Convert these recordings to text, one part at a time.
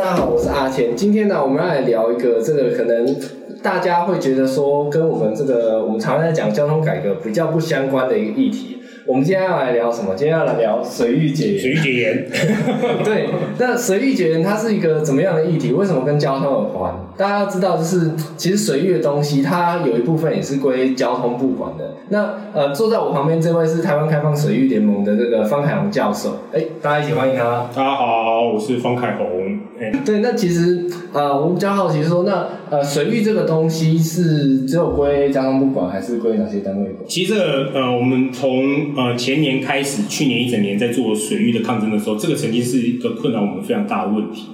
大家好，我是阿谦。今天呢，我们要来聊一个这个可能大家会觉得说跟我们这个我们常常在讲交通改革比较不相关的一个议题。我们今天要来聊什么？今天要来聊水域解水域解盐。对，那水域解盐它是一个怎么样的议题？为什么跟交通有关？大家要知道，就是其实水域的东西，它有一部分也是归交通部管的。那呃，坐在我旁边这位是台湾开放水域联盟的这个方凯宏教授。哎，大家一起欢迎他。大家好，我是方凯宏。对，那其实呃，我比较好奇说，那呃，水域这个东西是只有归交通部管，还是归哪些单位管？其实这个呃，我们从呃前年开始，去年一整年在做水域的抗争的时候，这个曾经是一个困扰我们非常大的问题。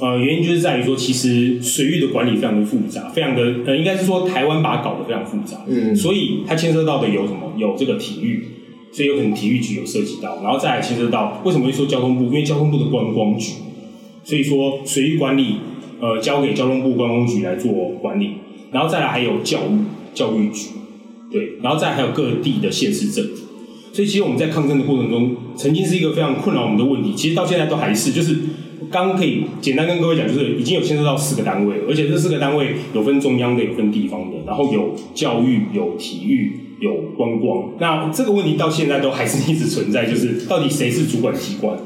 呃，原因就是在于说，其实水域的管理非常的复杂，非常的呃，应该是说台湾把它搞得非常复杂。嗯。所以它牵涉到的有什么？有这个体育，所以有可能体育局有涉及到，然后再来牵涉到为什么会说交通部？因为交通部的观光局。所以说，水域管理，呃，交给交通部观光局来做管理，然后再来还有教育教育局，对，然后再还有各地的县市政府。所以其实我们在抗争的过程中，曾经是一个非常困扰我们的问题，其实到现在都还是，就是刚刚可以简单跟各位讲，就是已经有牵涉到四个单位，而且这四个单位有分中央的，有分地方的，然后有教育、有体育、有观光。那这个问题到现在都还是一直存在，就是到底谁是主管机关？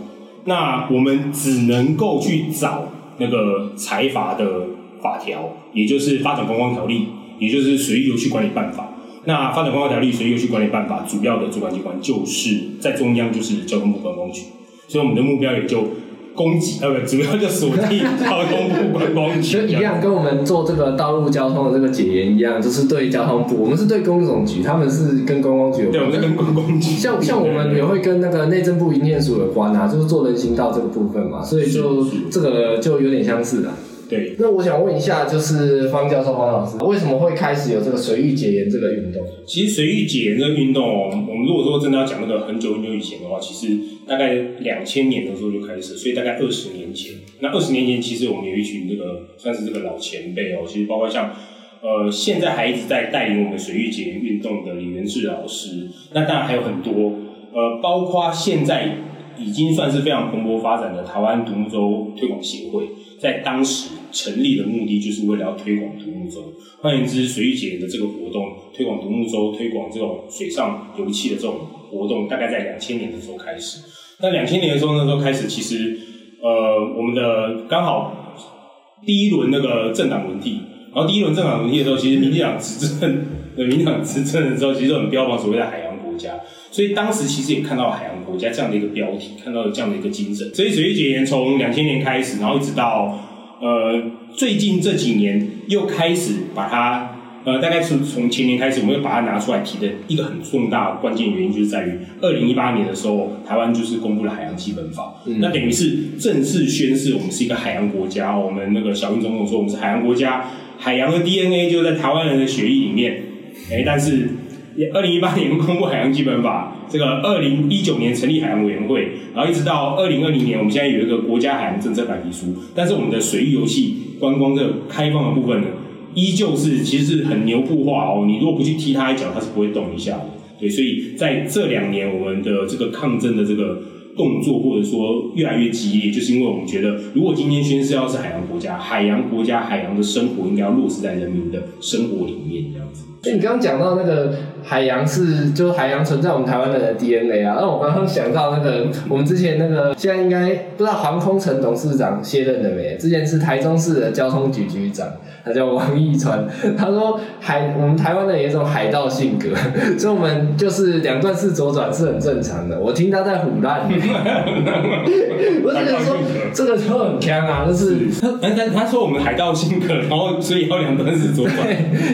那我们只能够去找那个财阀的法条，也就是《发展观光条例》，也就是《水域游戏管理办法》。那《发展观光条例》《水域游戏管理办法》主要的主管机关就是在中央，就是交通部观光局。所以我们的目标也就。攻击呃不，主要就锁定交通部观光局，就一样跟我们做这个道路交通的这个解严一样，就是对交通部，我们是对公路总局，他们是跟观光局有关。对，我们跟观光局。像像我们也会跟那个内政部营建署有关啊，就是做人行道这个部分嘛，所以就这个就有点相似的。对，那我想问一下，就是方教授、方老师，为什么会开始有这个水域解盐这个运动？其实水域解盐这个运动哦，我们如果说真的要讲那个很久很久以前的话，其实大概两千年的时候就开始，所以大概二十年前。那二十年前，其实我们有一群这个算是这个老前辈哦，其实包括像呃现在还一直在带领我们水域解盐运动的李元志老师，那当然还有很多呃，包括现在已经算是非常蓬勃发展的台湾独木舟推广协会。在当时成立的目的，就是为了要推广独木舟。换言之，水域节的这个活动，推广独木舟，推广这种水上游憩的这种活动，大概在两千年的时候开始。那两千年的时候，那时候开始，其实呃，我们的刚好第一轮那个政党轮替，然后第一轮政党轮替的时候，其实民进党执政，民进党执政的时候，其实很标榜所谓的海洋国家。所以当时其实也看到海洋国家这样的一个标题，看到了这样的一个精神。所以水域节言从两千年开始，然后一直到呃最近这几年又开始把它呃大概是从前年开始，我们又把它拿出来提的一个很重大关键原因，就是在于二零一八年的时候，台湾就是公布了海洋基本法，那等于是正式宣誓我们是一个海洋国家。我们那个小英总统说我们是海洋国家，海洋的 DNA 就在台湾人的血液里面。哎，但是。二零一八年公布海洋基本法，这个二零一九年成立海洋委员会，然后一直到二零二零年，我们现在有一个国家海洋政策白皮书。但是我们的水域游戏观光这开放的部分呢，依旧是其实是很牛步化哦。你如果不去踢它一脚，它是不会动一下的。对，所以在这两年，我们的这个抗争的这个动作或者说越来越激烈，就是因为我们觉得，如果今天宣誓要是海洋国家，海洋国家海洋的生活应该要落实在人民的生活里面，这样子。所以你刚刚讲到那个海洋是，就是海洋存在我们台湾人的 DNA 啊。那我刚刚想到那个，我们之前那个现在应该不知道航空城董事长卸任了没？之前是台中市的交通局局长，他叫王义川。他说海，我们台湾的有一种海盗性格，所以我们就是两段式左转是很正常的。我听他在唬烂，我只能说这个就很强啊，就是他他他说我们海盗性格，然后所以要两段式左转，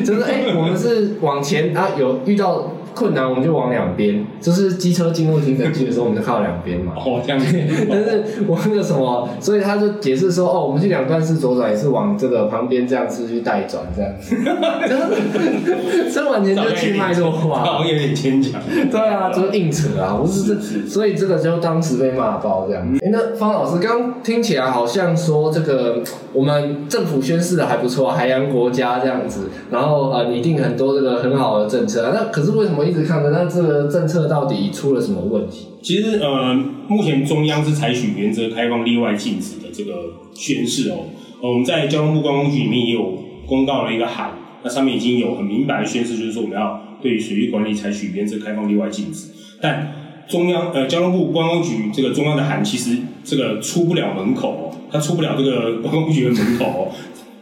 就是哎，我们是。往前啊，有遇到。困难我们就往两边，就是机车进入停车区的时候，我们就靠两边嘛。哦，这样子。但是我那个什么，所以他就解释说，哦，我们去两段式左转也是往这个旁边这样子去带转这样。这完全就去脉络化，好像有点牵强。对啊，就是硬扯啊，不是这，所以这个就当时被骂爆这样。哎，那方老师刚听起来好像说这个我们政府宣示的还不错，海洋国家这样子，然后呃拟定很多这个很好的政策，那可是为什么？一直看着，那这个政策到底出了什么问题？其实呃，目前中央是采取原则开放、例外禁止的这个宣示哦。呃，我们在交通部观光局里面也有公告了一个函，那上面已经有很明白的宣示，就是说我们要对水域管理采取原则开放、例外禁止。但中央呃交通部观光局这个中央的函，其实这个出不了门口哦，它出不了这个观光局的门口哦，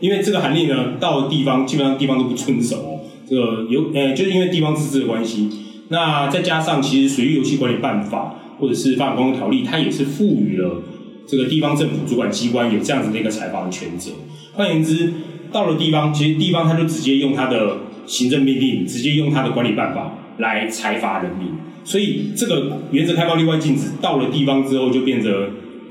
因为这个函令呢，到地方基本上地方都不遵守。这个有呃，就是因为地方自治的关系。那再加上，其实水域游戏管理办法或者是发展公共条例，它也是赋予了这个地方政府主管机关有这样子的一个采罚的权责。换言之，到了地方，其实地方他就直接用他的行政命令，直接用他的管理办法来裁罚人民。所以这个原则开放例外禁止，到了地方之后就变成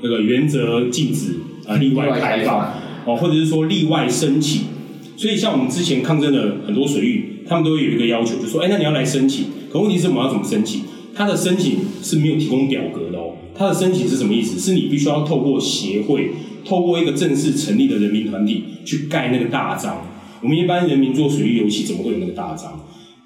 这个原则禁止啊例外开放哦，或者是说例外申请。所以像我们之前抗争的很多水域，他们都会有一个要求，就说：哎，那你要来申请。可问题是我们要怎么申请？他的申请是没有提供表格的哦。他的申请是什么意思？是你必须要透过协会，透过一个正式成立的人民团体去盖那个大章。我们一般人民做水域游戏，怎么会有那个大章？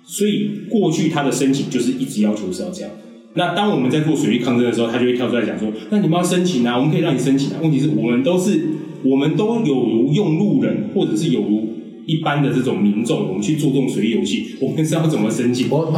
所以过去他的申请就是一直要求是要这样。那当我们在做水域抗争的时候，他就会跳出来讲说：那你们要申请啊，我们可以让你申请啊。问题是我们都是，我们都有如用路人，或者是有如。一般的这种民众，我们去做这种水域游戏，我们是要怎么申请？我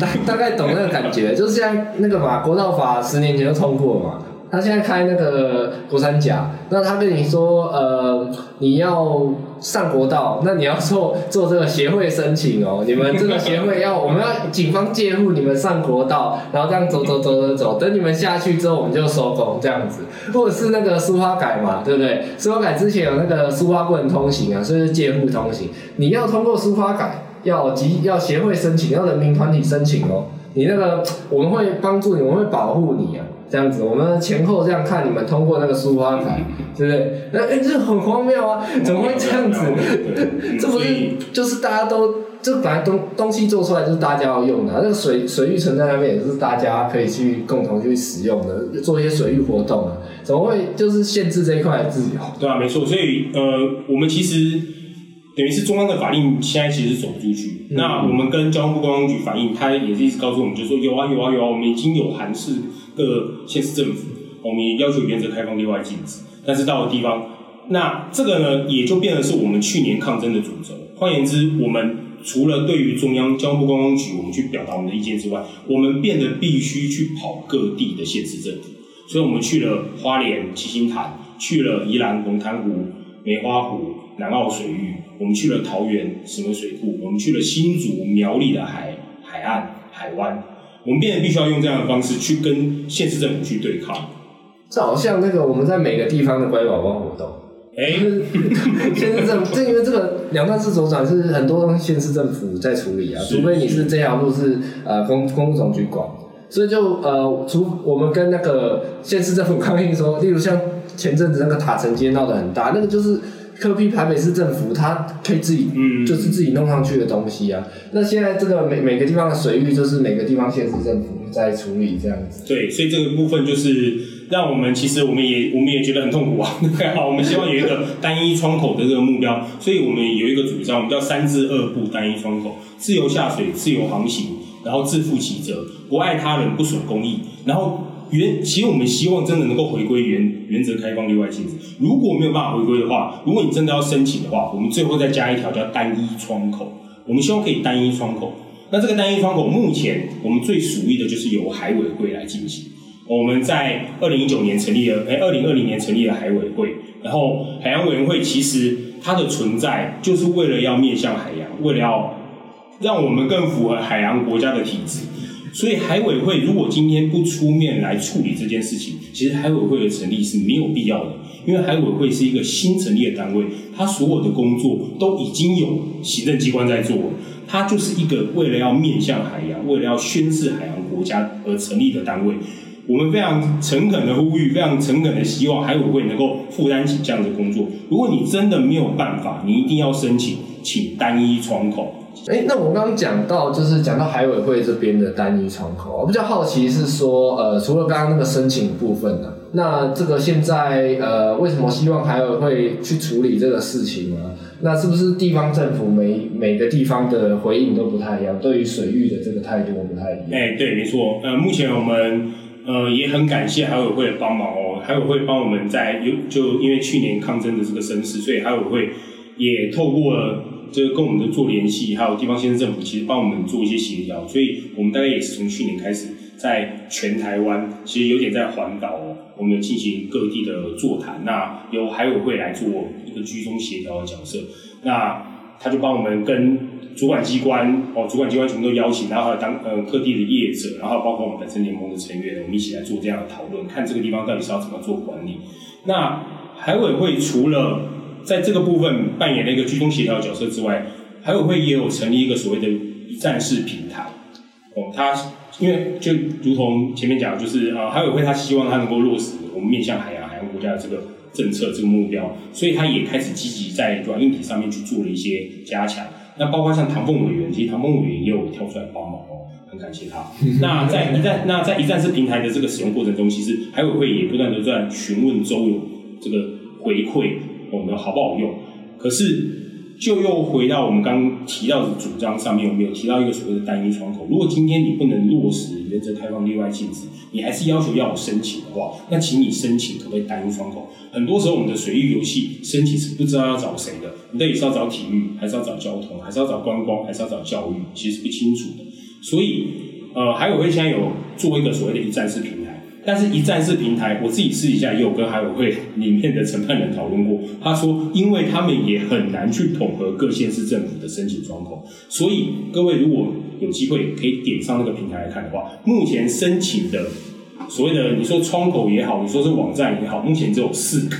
大大概懂那个感觉，就是像那个嘛，国道法十年前就通过嘛。他现在开那个国三甲，那他跟你说，呃，你要上国道，那你要做 做这个协会申请哦。你们这个协会要，我们要警方介入你们上国道，然后这样走走走走走，等你们下去之后，我们就收工这样子。或者是那个苏花改嘛，对不对？苏花改之前有那个苏花不能通行啊，所以是介入通行。你要通过苏花改，要集要协会申请，要人民团体申请哦。你那个我们会帮助你，我们会保护你啊。这样子，我们前后这样看，你们通过那个苏花台，对不对？那哎，这很荒谬啊！怎么会这样子？这不是就是大家都这本来东东西做出来就是大家要用的，那个水水域存在那边也是大家可以去共同去使用的，做一些水域活动啊，怎么会就是限制这一块自由？对啊，没错。所以呃，我们其实。等于是中央的法令现在其实是走不出去。那我们跟交通部观光局反映，他也是一直告诉我们，就说有啊有啊有啊，我们已经有函示各县市政府，我们也要求原则开放例外禁止。但是到了地方，那这个呢，也就变成是我们去年抗争的主轴。换言之，我们除了对于中央交通部观光局，我们去表达我们的意见之外，我们变得必须去跑各地的县市政府。所以我们去了花莲七星潭，去了宜兰龙潭湖、梅花湖。南澳水域，我们去了桃园石门水库，我们去了新竹苗栗的海海岸海湾，我们变得必须要用这样的方式去跟县市政府去对抗。这好像那个我们在每个地方的乖宝宝活动，哎，县市政府，这因为这个两段式左转是很多东西县市政府在处理啊，除非你是这条路是呃公公路总局管，所以就呃除我们跟那个县市政府 抗议说，例如像前阵子那个塔城街闹得很大，那个就是。科批台北市政府，它可以自己，嗯，就是自己弄上去的东西啊。那现在这个每每个地方的水域，就是每个地方县市政府在处理这样子。对，所以这个部分就是让我们其实我们也我们也觉得很痛苦啊。好，我们希望有一个单一窗口的这个目标，所以我们有一个主张，我们叫三至二步单一窗口：自由下水、自由航行，然后自负其责，不爱他人，不损公益，然后。原其实我们希望真的能够回归原原则开放例外性质。如果没有办法回归的话，如果你真的要申请的话，我们最后再加一条叫单一窗口。我们希望可以单一窗口。那这个单一窗口目前我们最属意的就是由海委会来进行。我们在二零一九年成立了，哎，二零二零年成立了海委会。然后海洋委员会其实它的存在就是为了要面向海洋，为了要让我们更符合海洋国家的体制。所以海委会如果今天不出面来处理这件事情，其实海委会的成立是没有必要的，因为海委会是一个新成立的单位，它所有的工作都已经有行政机关在做，它就是一个为了要面向海洋，为了要宣示海洋国家而成立的单位。我们非常诚恳的呼吁，非常诚恳的希望海委会能够负担起这样的工作。如果你真的没有办法，你一定要申请，请单一窗口。哎，那我刚刚讲到，就是讲到海委会这边的单一窗口，我比较好奇是说，呃，除了刚刚那个申请部分呢，那这个现在呃，为什么希望海委会去处理这个事情呢？那是不是地方政府每每个地方的回应都不太一样，对于水域的这个态度不太一样？哎，对，没错。呃，目前我们呃也很感谢海委会的帮忙哦，海委会帮我们在有就因为去年抗争的这个声势，所以海委会也透过了这个跟我们的做联系，还有地方县政府，其实帮我们做一些协调，所以我们大概也是从去年开始，在全台湾其实有点在环岛，我们进行各地的座谈，那由海委会来做一个居中协调的角色，那他就帮我们跟主管机关哦，主管机关全部都邀请，然后当呃各地的业者，然后包括我们本身联盟的成员，我们一起来做这样的讨论，看这个地方到底是要怎么做管理。那海委会除了在这个部分扮演了一个居中协调角色之外，海委会也有成立一个所谓的一站式平台。哦，它因为就如同前面讲，就是啊，海委会它希望它能够落实我们面向海洋海洋国家的这个政策这个目标，所以它也开始积极在软硬体上面去做了一些加强。那包括像唐凤委员，其实唐凤委员也有跳出来帮忙哦，很感谢他。那在一站那在一站式平台的这个使用过程中，其实海委会也不断的在询问周友这个回馈，我们好不好用？可是就又回到我们刚提到的主张上面，我们有提到一个所谓的单一窗口。如果今天你不能落实原则开放例外禁止，你还是要求要有申请的话，那请你申请可不可以单一窗口？很多时候我们的水域游戏申请是不知道要找谁的，你到底是要找体育，还是要找交通，还是要找观光，还是要找教育，其实不清楚的。所以，呃，海委会现在有做一个所谓的一站式平。但是，一站式平台，我自己私底下也有跟海委会里面的承办人讨论过。他说，因为他们也很难去统合各县市政府的申请窗口，所以各位如果有机会可以点上那个平台来看的话，目前申请的所谓的你说窗口也好，你说是网站也好，目前只有四个。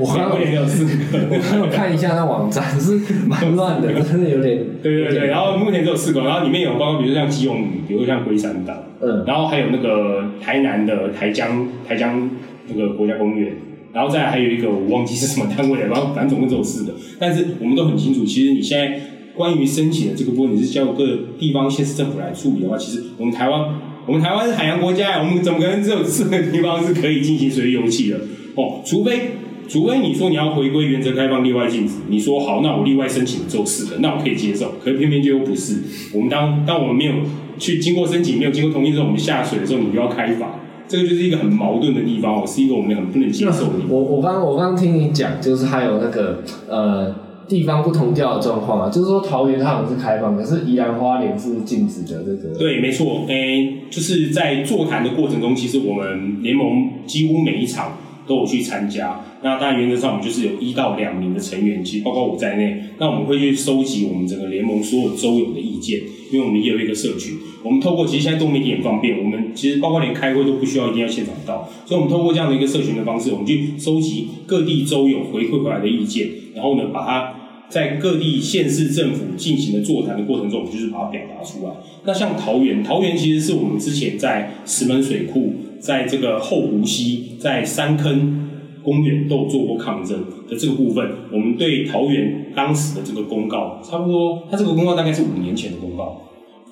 我刚刚也有四个，我刚刚看一下那网站是蛮乱的，真的有点。对对对，然后目前只有四个，然后里面有包括比如说像基隆屿，比如说像龟山岛，嗯，然后还有那个台南的台江台江那个国家公园，然后再来还有一个我忘记是什么单位了，然后反正总共只有四个，但是我们都很清楚，其实你现在关于申请的这个部分，你是交由各地方县市政府来处理的话，其实我们台湾我们台湾是海洋国家，我们怎么可能只有四个地方是可以进行水域游戏的？哦，除非。除非你说你要回归原则开放例外禁止，你说好，那我例外申请只有四个，那我可以接受。可是偏偏就又不是。我们当当我们没有去经过申请，没有经过同意之后，我们下水的时候，你就要开罚，这个就是一个很矛盾的地方哦，是一个我们很不能接受的。我我刚我刚刚听你讲，就是还有那个呃地方不同调的状况啊，就是说桃园它好像是开放，可是宜兰花莲是禁止的这个。对，没错，诶，就是在座谈的过程中，其实我们联盟几乎每一场都有去参加。那当然，原则上我们就是有一到两名的成员，其实包括我在内。那我们会去收集我们整个联盟所有周友的意见，因为我们也有一个社群。我们透过其实现在多媒体很方便，我们其实包括连开会都不需要一定要现场到，所以我们透过这样的一个社群的方式，我们去收集各地周友回馈回来的意见，然后呢，把它在各地县市政府进行的座谈的过程中，我们就是把它表达出来。那像桃园，桃园其实是我们之前在石门水库，在这个后湖溪，在三坑。公园都有做过抗争的这个部分，我们对桃园当时的这个公告，差不多，它这个公告大概是五年前的公告，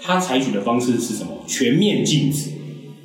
它采取的方式是什么？全面禁止，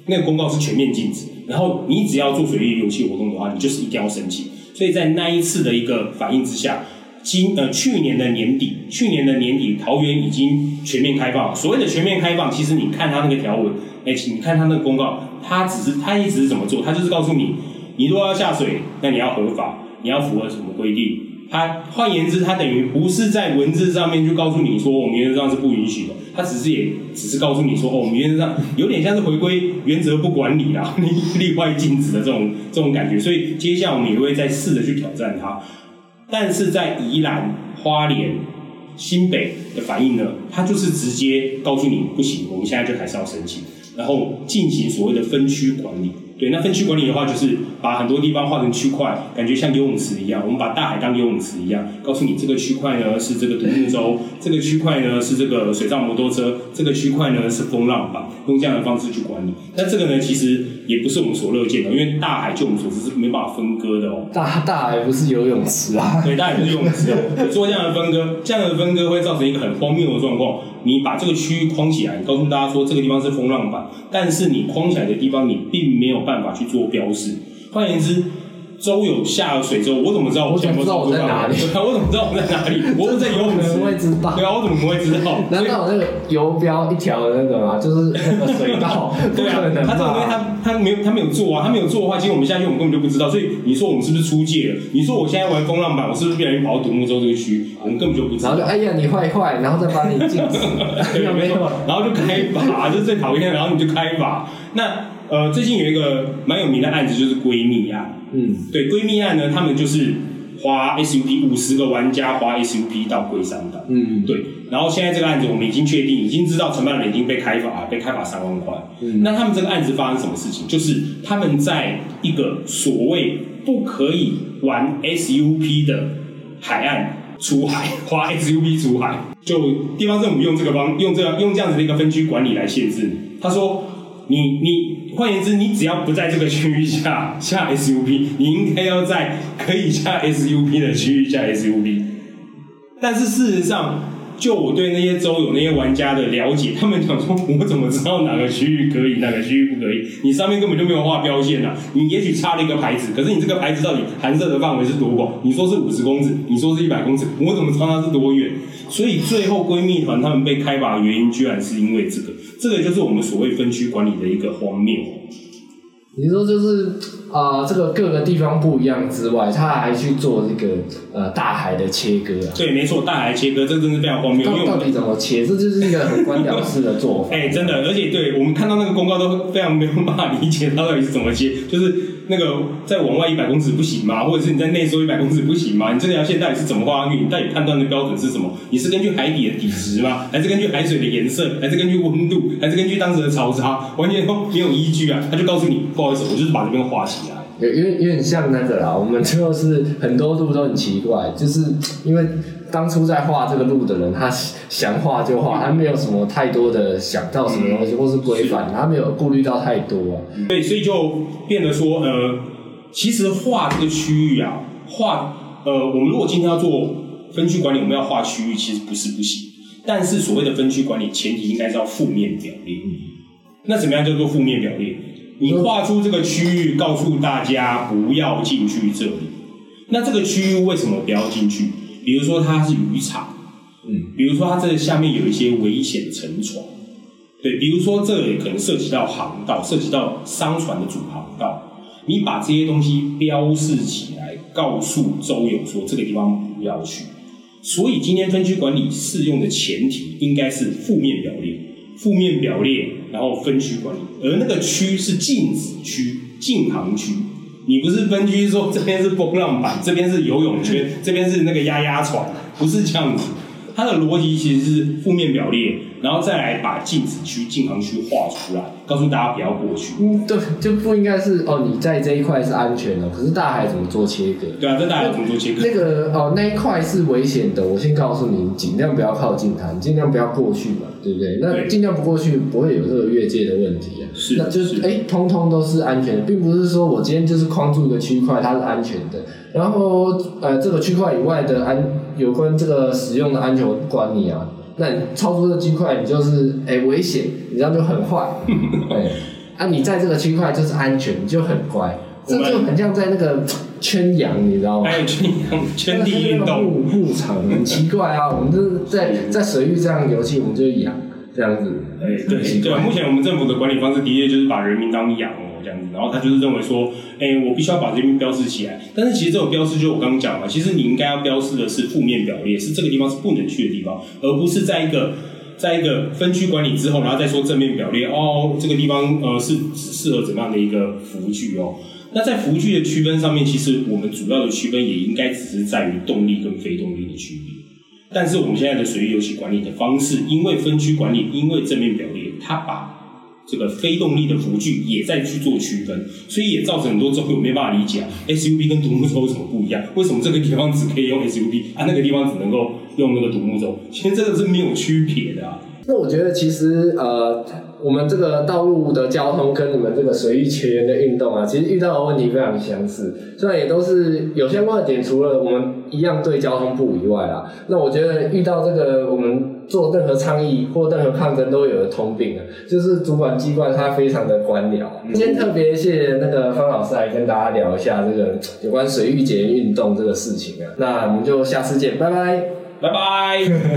那个公告是全面禁止，然后你只要做水利游戏活动的话，你就是一定要申请。所以在那一次的一个反应之下，今呃去年的年底，去年的年底，桃园已经全面开放。所谓的全面开放，其实你看它那个条文，哎，你看它那个公告，它只是它一直是怎么做？它就是告诉你。你如果要下水，那你要合法，你要符合什么规定？它换言之，它等于不是在文字上面就告诉你说，我们原则上是不允许的。它只是也只是告诉你说，哦，我们原则上有点像是回归原则不管理啦，例外禁止的这种这种感觉。所以，接下来我们也会再试着去挑战它。但是在宜兰、花莲、新北的反应呢，它就是直接告诉你不行，我们现在就还是要申请，然后进行所谓的分区管理。对，那分区管理的话，就是把很多地方划成区块，感觉像游泳池一样。我们把大海当游泳池一样，告诉你这个区块呢是这个独木舟，这个区块呢是这个水上摩托车，这个区块呢是风浪板，用这样的方式去管理。那这个呢，其实也不是我们所乐见的，因为大海就我们所知是没办法分割的哦。大大海不是游泳池啊？对，大海不是游泳池哦。做这样的分割，这样的分割会造成一个很荒谬的状况。你把这个区域框起来，你告诉大家说这个地方是风浪板，但是你框起来的地方，你并没有办法去做标示。换言之。周有下了水之后，我怎么知道我现在有没有我怎么知道我在哪里对啊，我怎么知道我在哪里？我不在游泳池会知道对啊，我怎么会知道？难道我那个游标一条的那个吗？就是那个水道，不 对啊他这种东西？他他没有他没有做啊，他没有做的话，其实我们下去我们根本就不知道。所以你说我们是不是出界了？你说我现在玩风浪板，我是不是不小心跑到独木舟这个区？我们根本就不知道然后就。哎呀你坏坏，然后再把你禁止，对，没有？然后就开罚，这是最讨厌的。然后你就开罚。那呃，最近有一个蛮有名的案子，就是闺蜜案。嗯，对，闺蜜案呢，他们就是花 SUP 五十个玩家花 SUP 到龟山岛。嗯，对，然后现在这个案子我们已经确定，已经知道承办人已经被开罚，被开罚三万块。嗯那他们这个案子发生什么事情？就是他们在一个所谓不可以玩 SUP 的海岸出海，花 SUP 出海，就地方政府用这个方用这样用这样子的一个分区管理来限制你。他说。你你换言之，你只要不在这个区域下下 SUP，你应该要在可以下 SUP 的区域下 SUP。但是事实上，就我对那些州友那些玩家的了解，他们讲说，我怎么知道哪个区域可以，哪个区域不可以？你上面根本就没有画标线啊！你也许插了一个牌子，可是你这个牌子到底含射的范围是多广？你说是五十公尺，你说是一百公尺，我怎么知道它是多远？所以最后闺蜜团他们被开拔的原因，居然是因为这个，这个就是我们所谓分区管理的一个荒谬。你说就是啊、呃这个各个地方不一样之外，他还去做这个呃大海的切割啊。对，没错，大海切割，这真是非常荒谬，因为到到底怎么切？这就是一个很官僚式的做法。哎、真的，而且对我们看到那个公告都非常没有办法理解它到底是怎么切，就是那个再往外一百公尺不行吗？或者是你在内收一百公尺不行吗？你这条线到底是怎么画上去？你到底判断的标准是什么？你是根据海底的底质吗？还是根据海水的颜色？还是根据温度？还是根据当时的潮差？完全都没有依据啊！他就告诉你，不好意思，我就是把这边画起来。有有点有点像那个啦，我们就是很多路都很奇怪，就是因为当初在画这个路的人，他想画就画，他没有什么太多的想到什么东西，或是规范，他没有顾虑到太多啊。对，所以就变得说，呃，其实画这个区域啊，画，呃，我们如果今天要做分区管理，我们要画区域，其实不是不行。但是所谓的分区管理，前提应该是要负面表列。那怎么样叫做负面表列？你画出这个区域，告诉大家不要进去这里。那这个区域为什么不要进去？比如说它是渔场，嗯，比如说它这下面有一些危险沉船，对，比如说这里可能涉及到航道，涉及到商船的主航道，你把这些东西标示起来，告诉周友说这个地方不要去。所以今天分区管理适用的前提应该是负面表列，负面表列，然后分区管理，而那个区是禁止区、禁航区。你不是分区说这边是波浪板，这边是游泳圈，这边是那个压压床，不是这样子。它的逻辑其实是负面表列，然后再来把禁止区、禁航区画出来，告诉大家不要过去。嗯，对，就不应该是哦，你在这一块是安全的，可是大海怎么做切割？对啊，这大海怎么做切割？那个哦，那一块是危险的，我先告诉你，尽量不要靠近它，你尽量不要过去嘛，对不对？那尽量不过去，不会有这个越界的问题啊。是那就是是哎，通通都是安全的，并不是说我今天就是框住一个区块，它是安全的，然后呃，这个区块以外的安有关这个使用的安全管理啊，那你超出这区块，你就是哎危险，你这样就很坏，对，啊，你在这个区块就是安全，你就很乖，这就很像在那个 圈养，你知道吗？还有圈养 圈地运动，牧牧场很奇怪啊，我们就是在 在水域这样游戏，我们就养这样子，哎，对对啊，目前我们政府的管理方式的确就是把人民当羊哦这样子，然后他就是认为说，哎，我必须要把这边标示起来。但是其实这种标示就是我刚刚讲嘛，其实你应该要标示的是负面表列，是这个地方是不能去的地方，而不是在一个在一个分区管理之后，然后再说正面表列哦，这个地方呃是适合怎么样的一个服具哦。那在服具的区分上面，其实我们主要的区分也应该只是在于动力跟非动力的区别。但是我们现在的水域游戏管理的方式，因为分区管理，因为正面表列，它把这个非动力的浮具也在去做区分，所以也造成很多周友没办法理解啊，SUV 跟独木舟有什么不一样？为什么这个地方只可以用 SUV 啊那个地方只能够用那个独木舟？其实这个是没有区别的啊。那我觉得其实呃，我们这个道路的交通跟你们这个水域前沿的运动啊，其实遇到的问题非常相似，虽然也都是有相关的点，除了我们一样对交通部以外啊，那我觉得遇到这个我们做任何倡议或任何抗争都有的通病啊，就是主管机关它非常的官僚。今天特别谢谢那个方老师来跟大家聊一下这个有关水域节运动这个事情啊，那我们就下次见，拜拜。拜拜。